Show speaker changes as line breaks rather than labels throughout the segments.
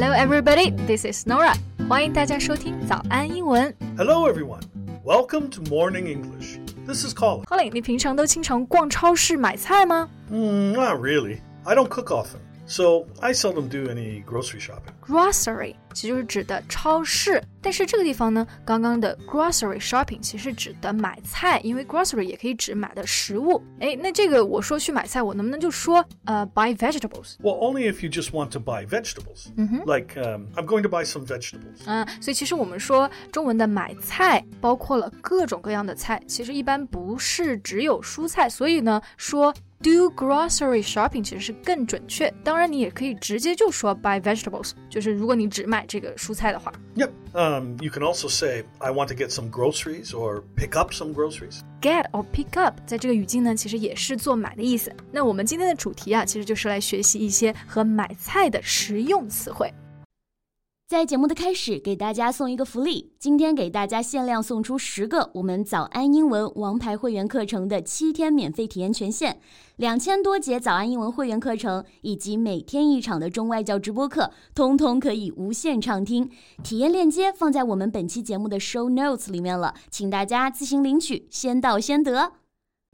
Hello, everybody. This is Norah. 欢迎大家收听早安英文。
Hello, everyone. Welcome to Morning English. This is Colin.
Colin，你平常都经常逛超市买菜吗？
嗯、mm,，Not really. I don't cook often. so I seldom do any grocery shopping.
？Grocery 其实就是指的超市，但是这个地方呢，刚刚的 grocery shopping 其实指的买菜，因为 grocery 也可以指买的食物。哎，那这个我说去买菜，我能不能就说呃 buy vegetables？
Well, only if you just want to buy vegetables. Like, um, I'm going to buy some vegetables.
嗯，所以其实我们说中文的买菜包括了各种各样的菜，其实一般不是只有蔬菜，所以呢，说 Do grocery shopping 其实是更准确。当然，你也可以直接就说 buy vegetables，就是如果你只买这个蔬菜的话。
Yep. Um, you can also say, I want to get some groceries or pick up some groceries.
get or pick up，在这个语境呢，其实也是做买的意思。那我们今天的主题啊，其实就是来学习一些和买菜的实用词汇。
在节目的开始，给大家送一个福利，今天给大家限量送出十个我们早安英文王牌会员课程的七天免费体验权限，两千多节早安英文会员课程以及每天一场的中外教直播课，通通可以无限畅听。体验链接放在我们本期节目的 show notes 里面了，请大家自行领取，先到先得。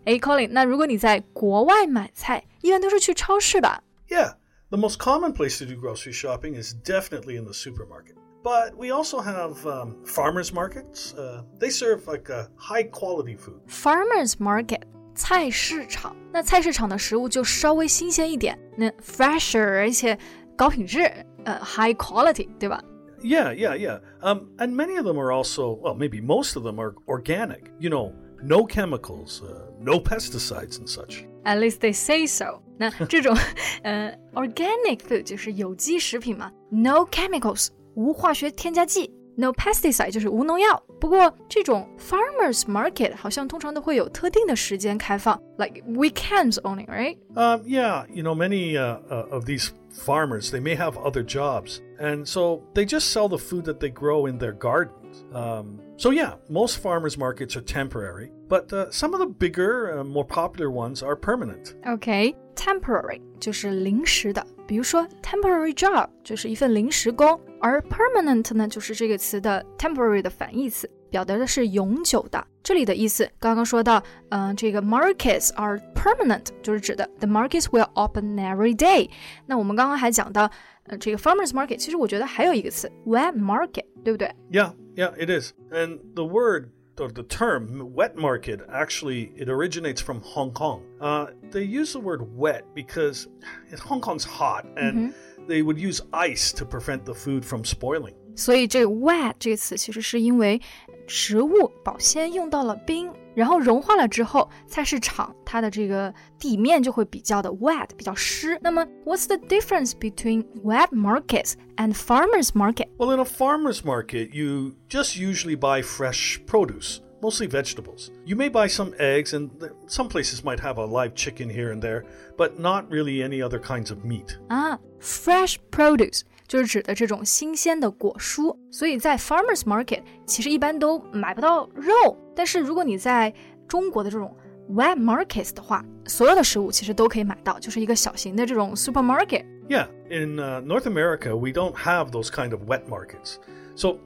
哎，Colin，那如果你在国外买菜，一般都是去超市吧
？Yeah, the most common place to do grocery shopping is definitely in the supermarket. But we also have um, farmers markets. Uh, they serve like a high quality food.
Farmers Market 菜市场，那菜市场的食物就稍微新鲜一点，那 fresher 而且高品质，呃，high quality，对吧？
Yeah, yeah, yeah. Um, and many of them are also, well, maybe most of them are organic. You know, no chemicals, uh, no pesticides and such.
At least they say so 那这种呃 organic food 就是有机食品嘛，no chemicals 无化学添加剂，no pesticide 就是无农药。不过这种 farmers market 好像通常都会有特定的时间开放，like weekends only, right?
Um, yeah, you know, many uh, uh, of these farmers, they may have other jobs. And so they just sell the food that they grow in their gardens. Um, so, yeah, most farmers markets are temporary, but uh, some of the bigger, uh, more popular ones are permanent.
OK, temporary 就是临时的，比如说 temporary job 就是一份临时工，而 permanent 呢就是这个词的 temporary 的反义词，表达的是永久的。这里的意思刚刚说到，嗯、这个 markets are permanent 就是指的 the markets will open every day。那我们刚刚还讲到，呃，这个 farmers market，其实我觉得还有一个词 wet market，对不对？
Yeah, yeah, it is. And the word or the term wet market actually it originates from Hong Kong. Uh, they use the word wet because Hong Kong's hot and they would use ice to prevent the food from spoiling.
所以这个 wet 这个词其实是因为食物保鲜用到了冰， 然后融化了之后，菜市场它的这个地面就会比较的 wet，比较湿。那么，what's the difference between wet markets and farmers market？
Well, in a farmer's market, you just usually buy fresh produce, mostly vegetables. You may buy some eggs, and th- some places might have a live chicken here and there, but not really any other kinds of meat.
啊，fresh produce 就是指的这种新鲜的果蔬，所以在 farmers market 其实一般都买不到肉，但是如果你在中国的这种 wet markets 的话，所有的食物其实都可以买到，就是一个小型的这种 supermarket。
Yeah, in uh, North America, we don't have those kind of wet markets. So,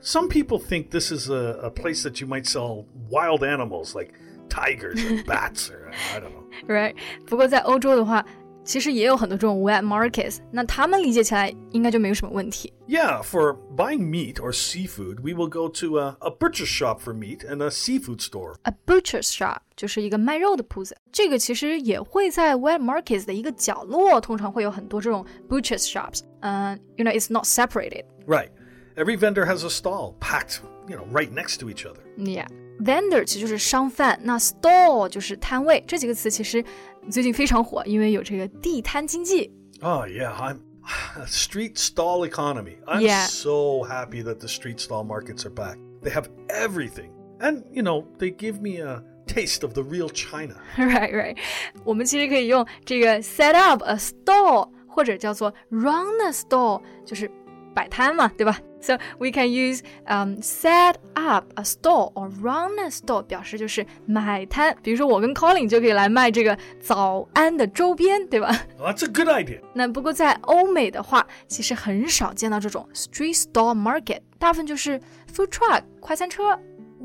some people think this is a, a place that you might sell wild animals like tigers or bats, or I don't know.
Right，不过在欧洲的话， 其实也有很多这种 wet markets，那他们理解起来应该就没有什么问题。
Yeah, for buying meat or seafood, we will go to a, a butcher shop for meat and a seafood store.
A butcher's shop 就是一个卖肉的铺子，这个其实也会在 wet markets 的一个角落，通常会有很多这种 butcher's shops。嗯、y o u know it's not separated。
Right. Every vendor has a stall packed, you know, right next to each other.
Yeah。 Vendor 其实就是商贩，那 stall 就是摊位，这几个词其实最近非常火，因为有这个地摊经济。
Oh, yeah, I'm street stall economy. I'm
Yeah.
so happy that the street stall markets are back. They have everything. And, you know, they give me a taste of the real China.
Right, right。我们其实可以用这个 set up a stall，或者叫做 run a stall，就是摆摊嘛，对吧？ So we can use um set up a store or run a store 表示就是买摊。比如说我跟 Colin 就可以来卖这个早安的周边，对吧？
Well, that's a good idea.
那不过在欧美的话，其实很少见到这种 street stall market，大部分就是 food truck 快餐车。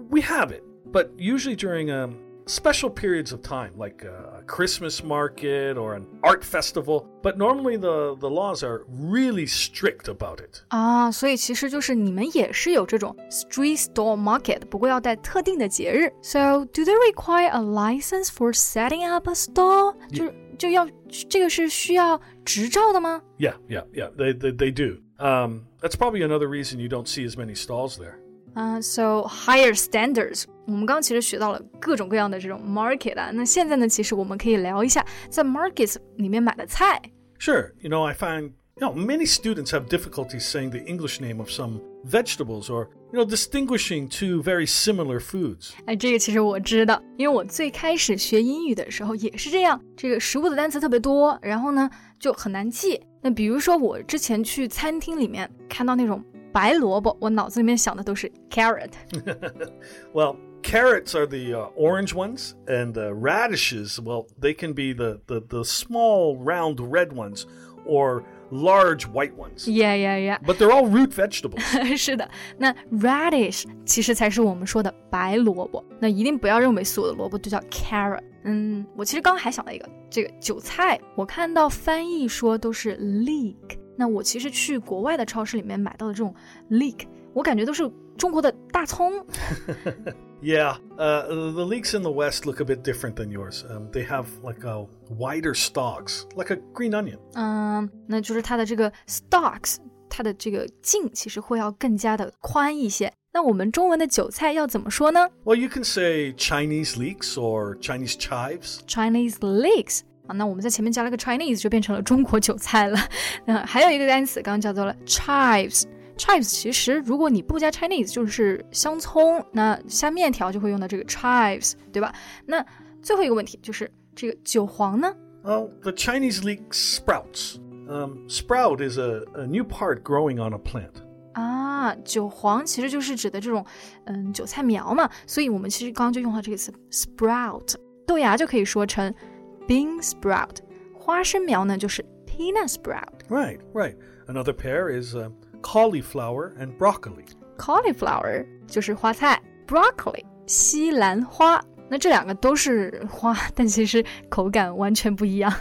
We have it, but usually during um, special periods of time, like a Christmas market or an art festival. But normally the, the laws are really strict about it.
啊，所以其实就是你们也是有这种 street stall market，不过要在特定的节日。So do they require a license for setting up a stall？就就要这个是需要执照的吗？
Yeah, yeah, yeah, they, they, they do. Um, that's probably another reason you don't see as many stalls there.
啊、s o higher standards。我们刚刚其实学到了各种各样的这种 market 啊，那现在呢，其实我们可以聊一下在 markets 里面买的菜。
Sure, you know, I find you know many students have difficulty saying the English name of some vegetables or you know distinguishing two very similar foods.
哎，这个其实我知道，因为我最开始学英语的时候也是这样，这个食物的单词特别多，然后呢就很难记。那比如说我之前去餐厅里面看到那种 白萝卜，我脑子里面想的都是 carrot。
Well, carrots are the uh, orange ones, and uh, radishes, well, they can be the, the, the small round red ones or large white ones.
Yeah, yeah, yeah.
But they're all root vegetables.
是的，那 radish 其实才是我们说的白萝卜。那一定不要认为所有的萝卜都叫 carrot。嗯，我其实刚刚还想到一个，这个韭菜，我看到翻译说都是 leek。 那我其实去国外的超市里面买到的这种 leek，我感觉都是中国的大葱。
Yeah, uh, the leeks in the West look a bit different than yours. Um, they have like a wider stalks, like a green onion.
嗯，那就是它的这个 stalks，它的这个茎其实会要更加的宽一些。那我们中文的韭菜要怎么说呢
Well, you can say Chinese leeks or Chinese chives.
？Chinese leeks 啊，那我们在前面加了个 Chinese，就变成了中国韭菜了。那还有一个单词，刚刚叫做了 chives。chives 其实如果你不加 Chinese，就是香葱，那下面条就会用到这个 chives，对吧？那最后一个问题就是这个韭黄呢
？Well, the Chinese leek sprouts. Um, sprout is a, a new part growing on a plant.
啊，韭黄其实就是指的这种，嗯，韭菜苗嘛，所以我们其实刚刚就用到这个词 sprout，豆芽就可以说成 bean sprout，花生苗呢就是 peanut sprout。
Right, right. Another pair is uh, cauliflower and broccoli.
cauliflower 就是花菜，broccoli 西兰花。那这两个都是花，但其实口感完全不一样。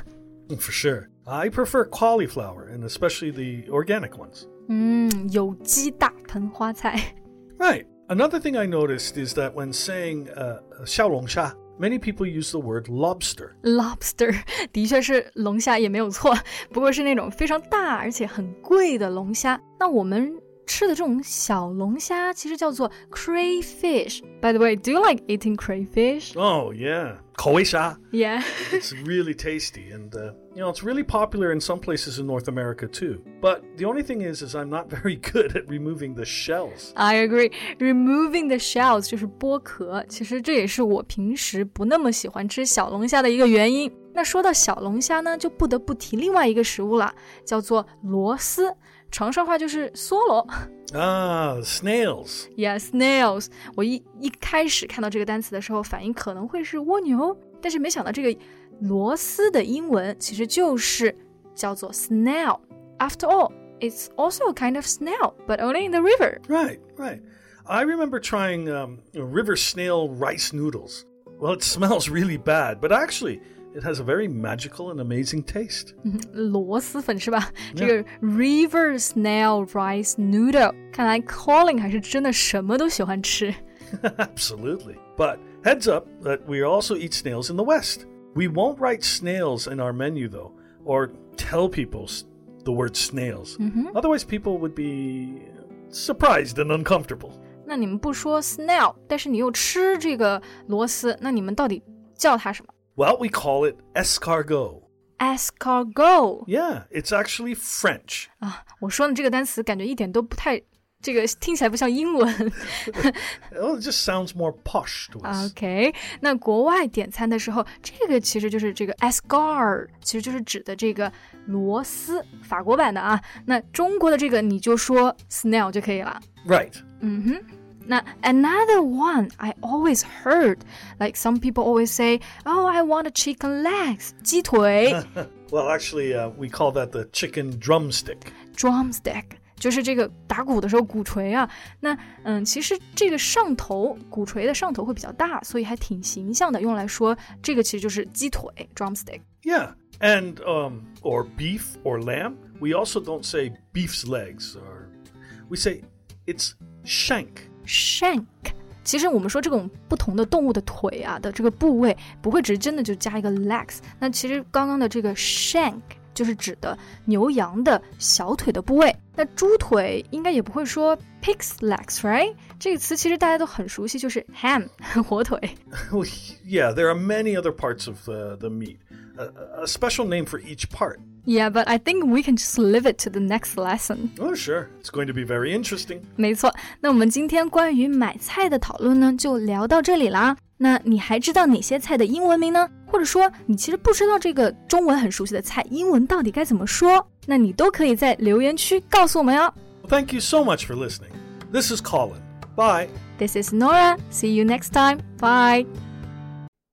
For sure. I prefer cauliflower, and especially the organic ones.
嗯，有机大棚花菜。
Right. Another thing I noticed is that when saying uh, 小龙虾, many people use the word lobster.
lobster 的确是龙虾也没有错，不过是那种非常大而且很贵的龙虾。那我们吃的这种小龙虾其实叫做 crayfish。By the way, do you like eating crayfish?
Oh, yeah. 口味虾.
Yeah.
It's really tasty, and uh, you know it's really popular in some places in North America too. But the only thing is, is I'm not very good at removing the shells.
I agree. Removing the shells 就是剥壳，其实这也是我平时不那么喜欢吃小龙虾的一个原因。那说到小龙虾呢，就不得不提另外一个食物了，叫做螺丝， 长沙话就是梭罗。
Ah, snails.
Yeah, snails。我一一开始看到这个单词的时候，反应可能会是蜗牛，但是没想到这个螺丝的英文其实就是叫做 snail。After all, it's also a kind of snail, but only in the river.
Right, right. I remember trying um, river snail rice noodles. Well, it smells really bad, but actually, it has a very magical and amazing taste.
螺蛳粉是吧？这个 river snail rice noodle，看来 Colin 还是真的什么都喜欢吃。
Absolutely. But heads up that we also eat snails in the West. We won't write snails in our menu, though, or tell people s- the word snails. Otherwise, people would be surprised and uncomfortable.
那你们不说 snail，但是你又吃这个螺丝，那你们到底叫它什么
Well, we call it escargot.
？escargot
Yeah, it's actually French.
啊！我说的这个单词感觉一点都不太 这个听起来不像英文。
oh, it just sounds more posh to us.
OK，那国外点餐的时候，这个其实就是这个 escargot，其实就是指的这个螺丝，法国版的啊。那中国的这个你就说 snail 就可以了。
Right.
嗯哼。 那 another one I always heard, like some people always say, "Oh, I want a chicken legs," 鸡腿。
Well, actually, uh, we call that the chicken drumstick.
drumstick 就是这个打鼓的时候鼓槌啊。那嗯，其实这个上头鼓槌的上头会比较大，所以还挺形象的，用来说这个其实就是鸡腿 drumstick。
Yeah. And um, or beef or lamb. We also don't say beef's legs, or we say it's shank.
shank。其实我们说这种不同的动物的腿啊的这个部位，不会只是真的就加一个 legs。那其实刚刚的这个 shank 就是指的牛羊的小腿的部位。那猪腿应该也不会说 pig's legs，right？这个词其实大家都很熟悉，就是 ham 火腿。
Well, yeah, there are many other parts of the, the meat. A, a special name for each part.
Yeah, but I think we can just leave it to the next lesson.
Oh, sure, it's going to be very interesting.
没错，那我们今天关于买菜的讨论呢，就聊到这里啦。那你还知道哪些菜的英文名呢？或者说，你其实不知道这个中文很熟悉的菜英文到底该怎么说？那你都可以在留言区告诉我们哦。
Well, you so much for listening. This is Colin. Bye.
This is Norah. See you next time. Bye.